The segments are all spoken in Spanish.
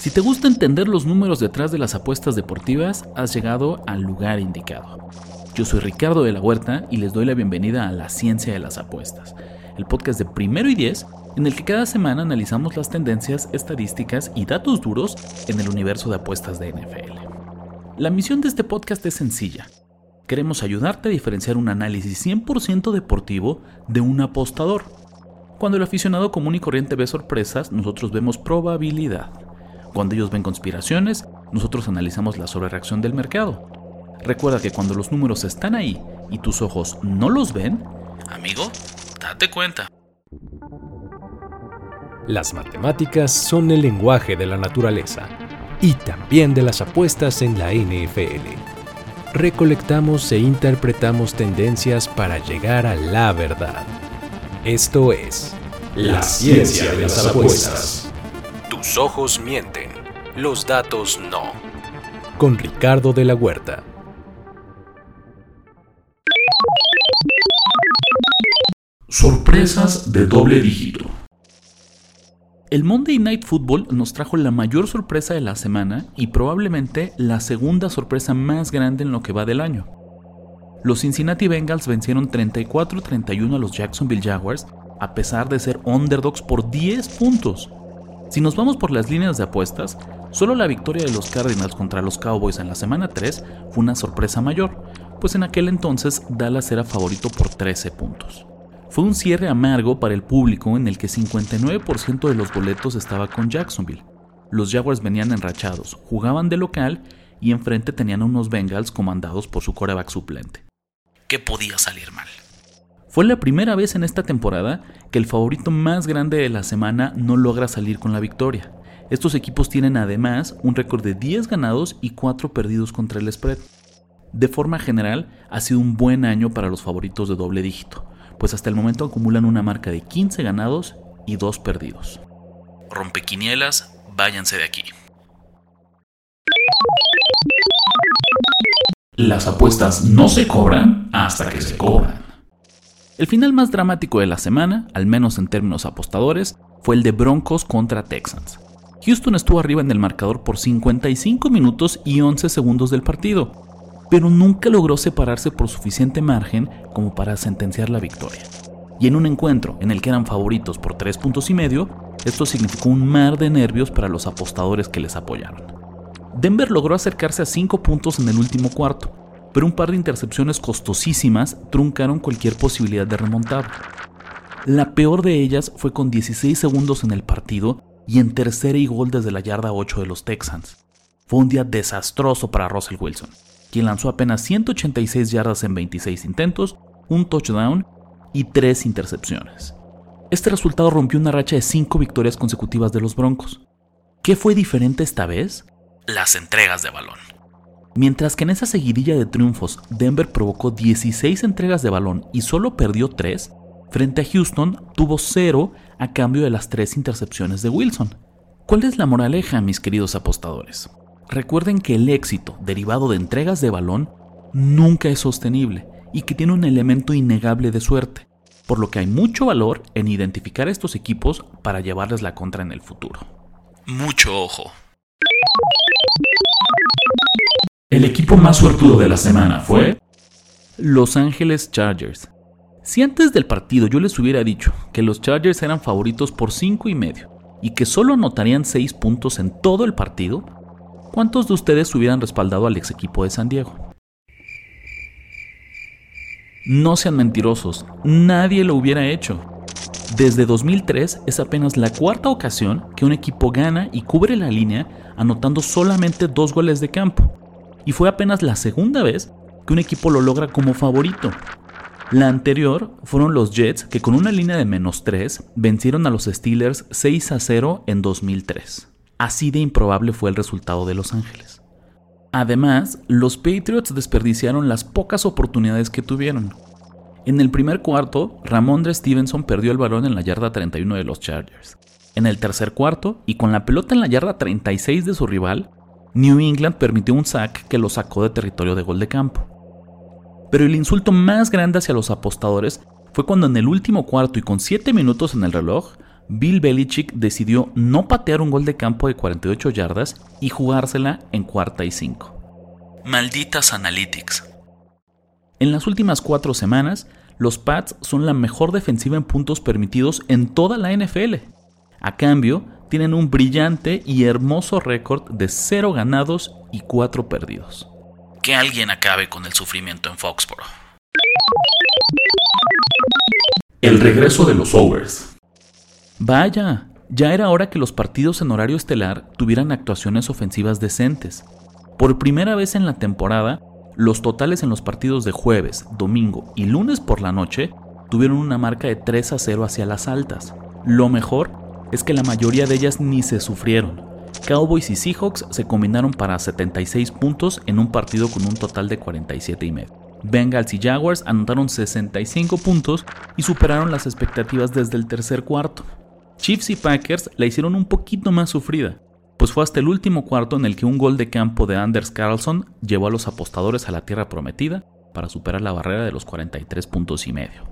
Si te gusta entender los números detrás de las apuestas deportivas, has llegado al lugar indicado. Yo soy Ricardo de la Huerta y les doy la bienvenida a La Ciencia de las Apuestas, el podcast de primero y diez en el que cada semana analizamos las tendencias, estadísticas y datos duros en el universo de apuestas de NFL. La misión de este podcast es sencilla. Queremos ayudarte a diferenciar un análisis 100% deportivo de un apostador. Cuando el aficionado común y corriente ve sorpresas, nosotros vemos probabilidad. Cuando ellos ven conspiraciones, nosotros analizamos la sobrereacción del mercado. Recuerda que cuando los números están ahí y tus ojos no los ven, amigo, date cuenta. Las matemáticas son el lenguaje de la naturaleza y también de las apuestas en la NFL. Recolectamos e interpretamos tendencias para llegar a la verdad. Esto es la ciencia de las apuestas. Tus ojos mienten, los datos no. Con Ricardo de la Huerta. Sorpresas de doble dígito. El Monday Night Football nos trajo la mayor sorpresa de la semana y probablemente la segunda sorpresa más grande en lo que va del año. Los Cincinnati Bengals vencieron 34-31 a los Jacksonville Jaguars a pesar de ser underdogs por 10 puntos. Si nos vamos por las líneas de apuestas, solo la victoria de los Cardinals contra los Cowboys en la semana 3 fue una sorpresa mayor, pues en aquel entonces Dallas era favorito por 13 puntos. Fue un cierre amargo para el público en el que 59% de los boletos estaba con Jacksonville. Los Jaguars venían enrachados, jugaban de local y enfrente tenían unos Bengals comandados por su coreback suplente. ¿Qué podía salir mal? Fue la primera vez en esta temporada que el favorito más grande de la semana no logra salir con la victoria. Estos equipos tienen además un récord de 10 ganados y 4 perdidos contra el spread. De forma general, ha sido un buen año para los favoritos de doble dígito, pues hasta el momento acumulan una marca de 15 ganados y 2 perdidos. Rompequinielas, váyanse de aquí. Las apuestas no se cobran hasta que se cobran. El final más dramático de la semana, al menos en términos apostadores, fue el de Broncos contra Texans. Houston estuvo arriba en el marcador por 55 minutos y 11 segundos del partido, pero nunca logró separarse por suficiente margen como para sentenciar la victoria. Y en un encuentro en el que eran favoritos por 3 puntos y medio, esto significó un mar de nervios para los apostadores que les apoyaron. Denver logró acercarse a 5 puntos en el último cuarto, pero un par de intercepciones costosísimas truncaron cualquier posibilidad de remontar. La peor de ellas fue con 16 segundos en el partido y en tercera y gol desde la yarda 8 de los Texans. Fue un día desastroso para Russell Wilson, quien lanzó apenas 186 yardas en 26 intentos, un touchdown y 3 intercepciones. Este resultado rompió una racha de 5 victorias consecutivas de los Broncos. ¿Qué fue diferente esta vez? Las entregas de balón. Mientras que en esa seguidilla de triunfos Denver provocó 16 entregas de balón y solo perdió 3, frente a Houston tuvo 0 a cambio de las 3 intercepciones de Wilson. ¿Cuál es la moraleja, mis queridos apostadores? Recuerden que el éxito derivado de entregas de balón nunca es sostenible y que tiene un elemento innegable de suerte, por lo que hay mucho valor en identificar a estos equipos para llevarles la contra en el futuro. Mucho ojo. El equipo más suertudo de la semana fue Los Ángeles Chargers. Si antes del partido yo les hubiera dicho que los Chargers eran favoritos por 5 y medio y que solo anotarían 6 puntos en todo el partido, ¿cuántos de ustedes hubieran respaldado al ex equipo de San Diego? No sean mentirosos, nadie lo hubiera hecho. Desde 2003 es apenas la cuarta ocasión que un equipo gana y cubre la línea anotando solamente dos goles de campo y fue apenas la segunda vez que un equipo lo logra como favorito. La anterior fueron los Jets que con una línea de menos 3 vencieron a los Steelers 6 a 0 en 2003. Así de improbable fue el resultado de Los Ángeles. Además, los Patriots desperdiciaron las pocas oportunidades que tuvieron. En el primer cuarto, Ramondre Stevenson perdió el balón en la yarda 31 de los Chargers. En el tercer cuarto, y con la pelota en la yarda 36 de su rival, New England permitió un sack que lo sacó de territorio de gol de campo. Pero el insulto más grande hacia los apostadores fue cuando en el último cuarto y con 7 minutos en el reloj, Bill Belichick decidió no patear un gol de campo de 48 yardas y jugársela en cuarta y cinco. Malditas Analytics. En las últimas cuatro semanas, los Pats son la mejor defensiva en puntos permitidos en toda la NFL. A cambio, tienen un brillante y hermoso récord de 0 ganados y 4 perdidos. Que alguien acabe con el sufrimiento en Foxborough. El regreso de los overs. Vaya, ya era hora que los partidos en horario estelar tuvieran actuaciones ofensivas decentes. Por primera vez en la temporada, los totales en los partidos de jueves, domingo y lunes por la noche tuvieron una marca de 3 a 0 hacia las altas. Lo mejor es que la mayoría de ellas ni se sufrieron. Cowboys y Seahawks se combinaron para 76 puntos en un partido con un total de 47 y medio. Bengals y Jaguars anotaron 65 puntos y superaron las expectativas desde el tercer cuarto. Chiefs y Packers la hicieron un poquito más sufrida, pues fue hasta el último cuarto en el que un gol de campo de Anders Carlson llevó a los apostadores a la tierra prometida para superar la barrera de los 43 puntos y medio.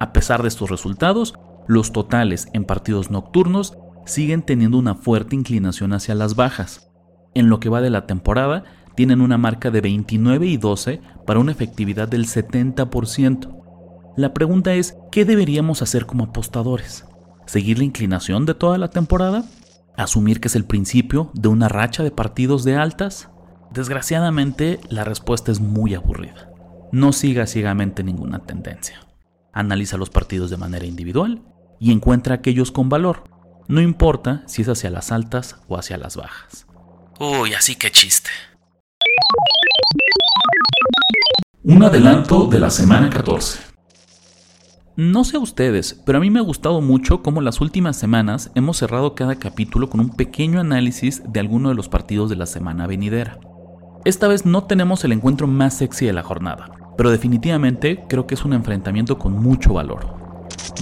A pesar de estos resultados, los totales en partidos nocturnos siguen teniendo una fuerte inclinación hacia las bajas. En lo que va de la temporada, tienen una marca de 29 y 12 para una efectividad del 70%. La pregunta es, ¿qué deberíamos hacer como apostadores? ¿Seguir la inclinación de toda la temporada? ¿Asumir que es el principio de una racha de partidos de altas? Desgraciadamente, la respuesta es muy aburrida. No siga ciegamente ninguna tendencia. Analiza los partidos de manera individual y encuentra aquellos con valor. No importa si es hacia las altas o hacia las bajas. Uy, así que chiste. Un adelanto de la semana 14. No sé a ustedes, pero a mí me ha gustado mucho cómo las últimas semanas hemos cerrado cada capítulo con un pequeño análisis de alguno de los partidos de la semana venidera. Esta vez no tenemos el encuentro más sexy de la jornada, pero definitivamente creo que es un enfrentamiento con mucho valor.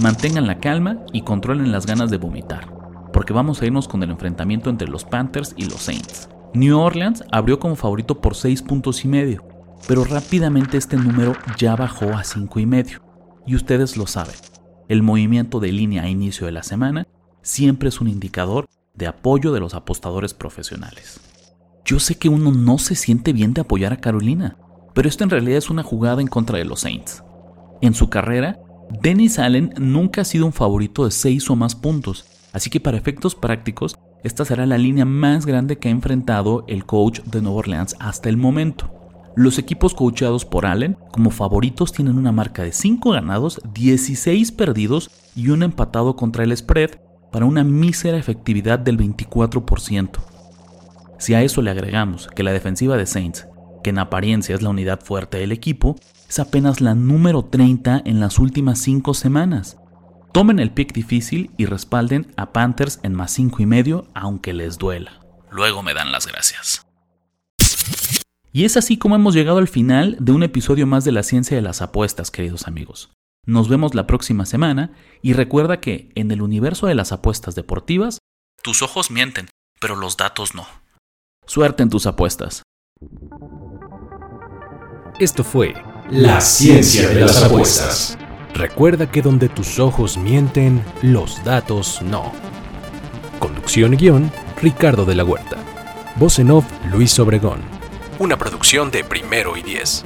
Mantengan la calma y controlen las ganas de vomitar, porque vamos a irnos con el enfrentamiento entre los Panthers y los Saints. New Orleans abrió como favorito por 6 puntos y medio, pero rápidamente este número ya bajó a 5 y medio y ustedes lo saben. El movimiento de línea a inicio de la semana siempre es un indicador de apoyo de los apostadores profesionales. Yo sé que uno no se siente bien de apoyar a Carolina, pero esto en realidad es una jugada en contra de los Saints. En su carrera, Dennis Allen nunca ha sido un favorito de 6 o más puntos, así que para efectos prácticos, esta será la línea más grande que ha enfrentado el coach de Nueva Orleans hasta el momento. Los equipos coachados por Allen como favoritos tienen una marca de 5 ganados, 16 perdidos y un empatado contra el spread para una mísera efectividad del 24%. Si a eso le agregamos que la defensiva de Saints, que en apariencia es la unidad fuerte del equipo, es apenas la número 30 en las últimas 5 semanas. Tomen el pick difícil y respalden a Panthers en más 5 y medio aunque les duela. Luego me dan las gracias. Y es así como hemos llegado al final de un episodio más de la ciencia de las apuestas, queridos amigos. Nos vemos la próxima semana y recuerda que en el universo de las apuestas deportivas, tus ojos mienten, pero los datos no. Suerte en tus apuestas. Esto fue La ciencia de las apuestas. Recuerda que donde tus ojos mienten, los datos no. Conducción y guion, Ricardo de la Huerta. Voz en off, Luis Obregón. Una producción de Primero y Diez.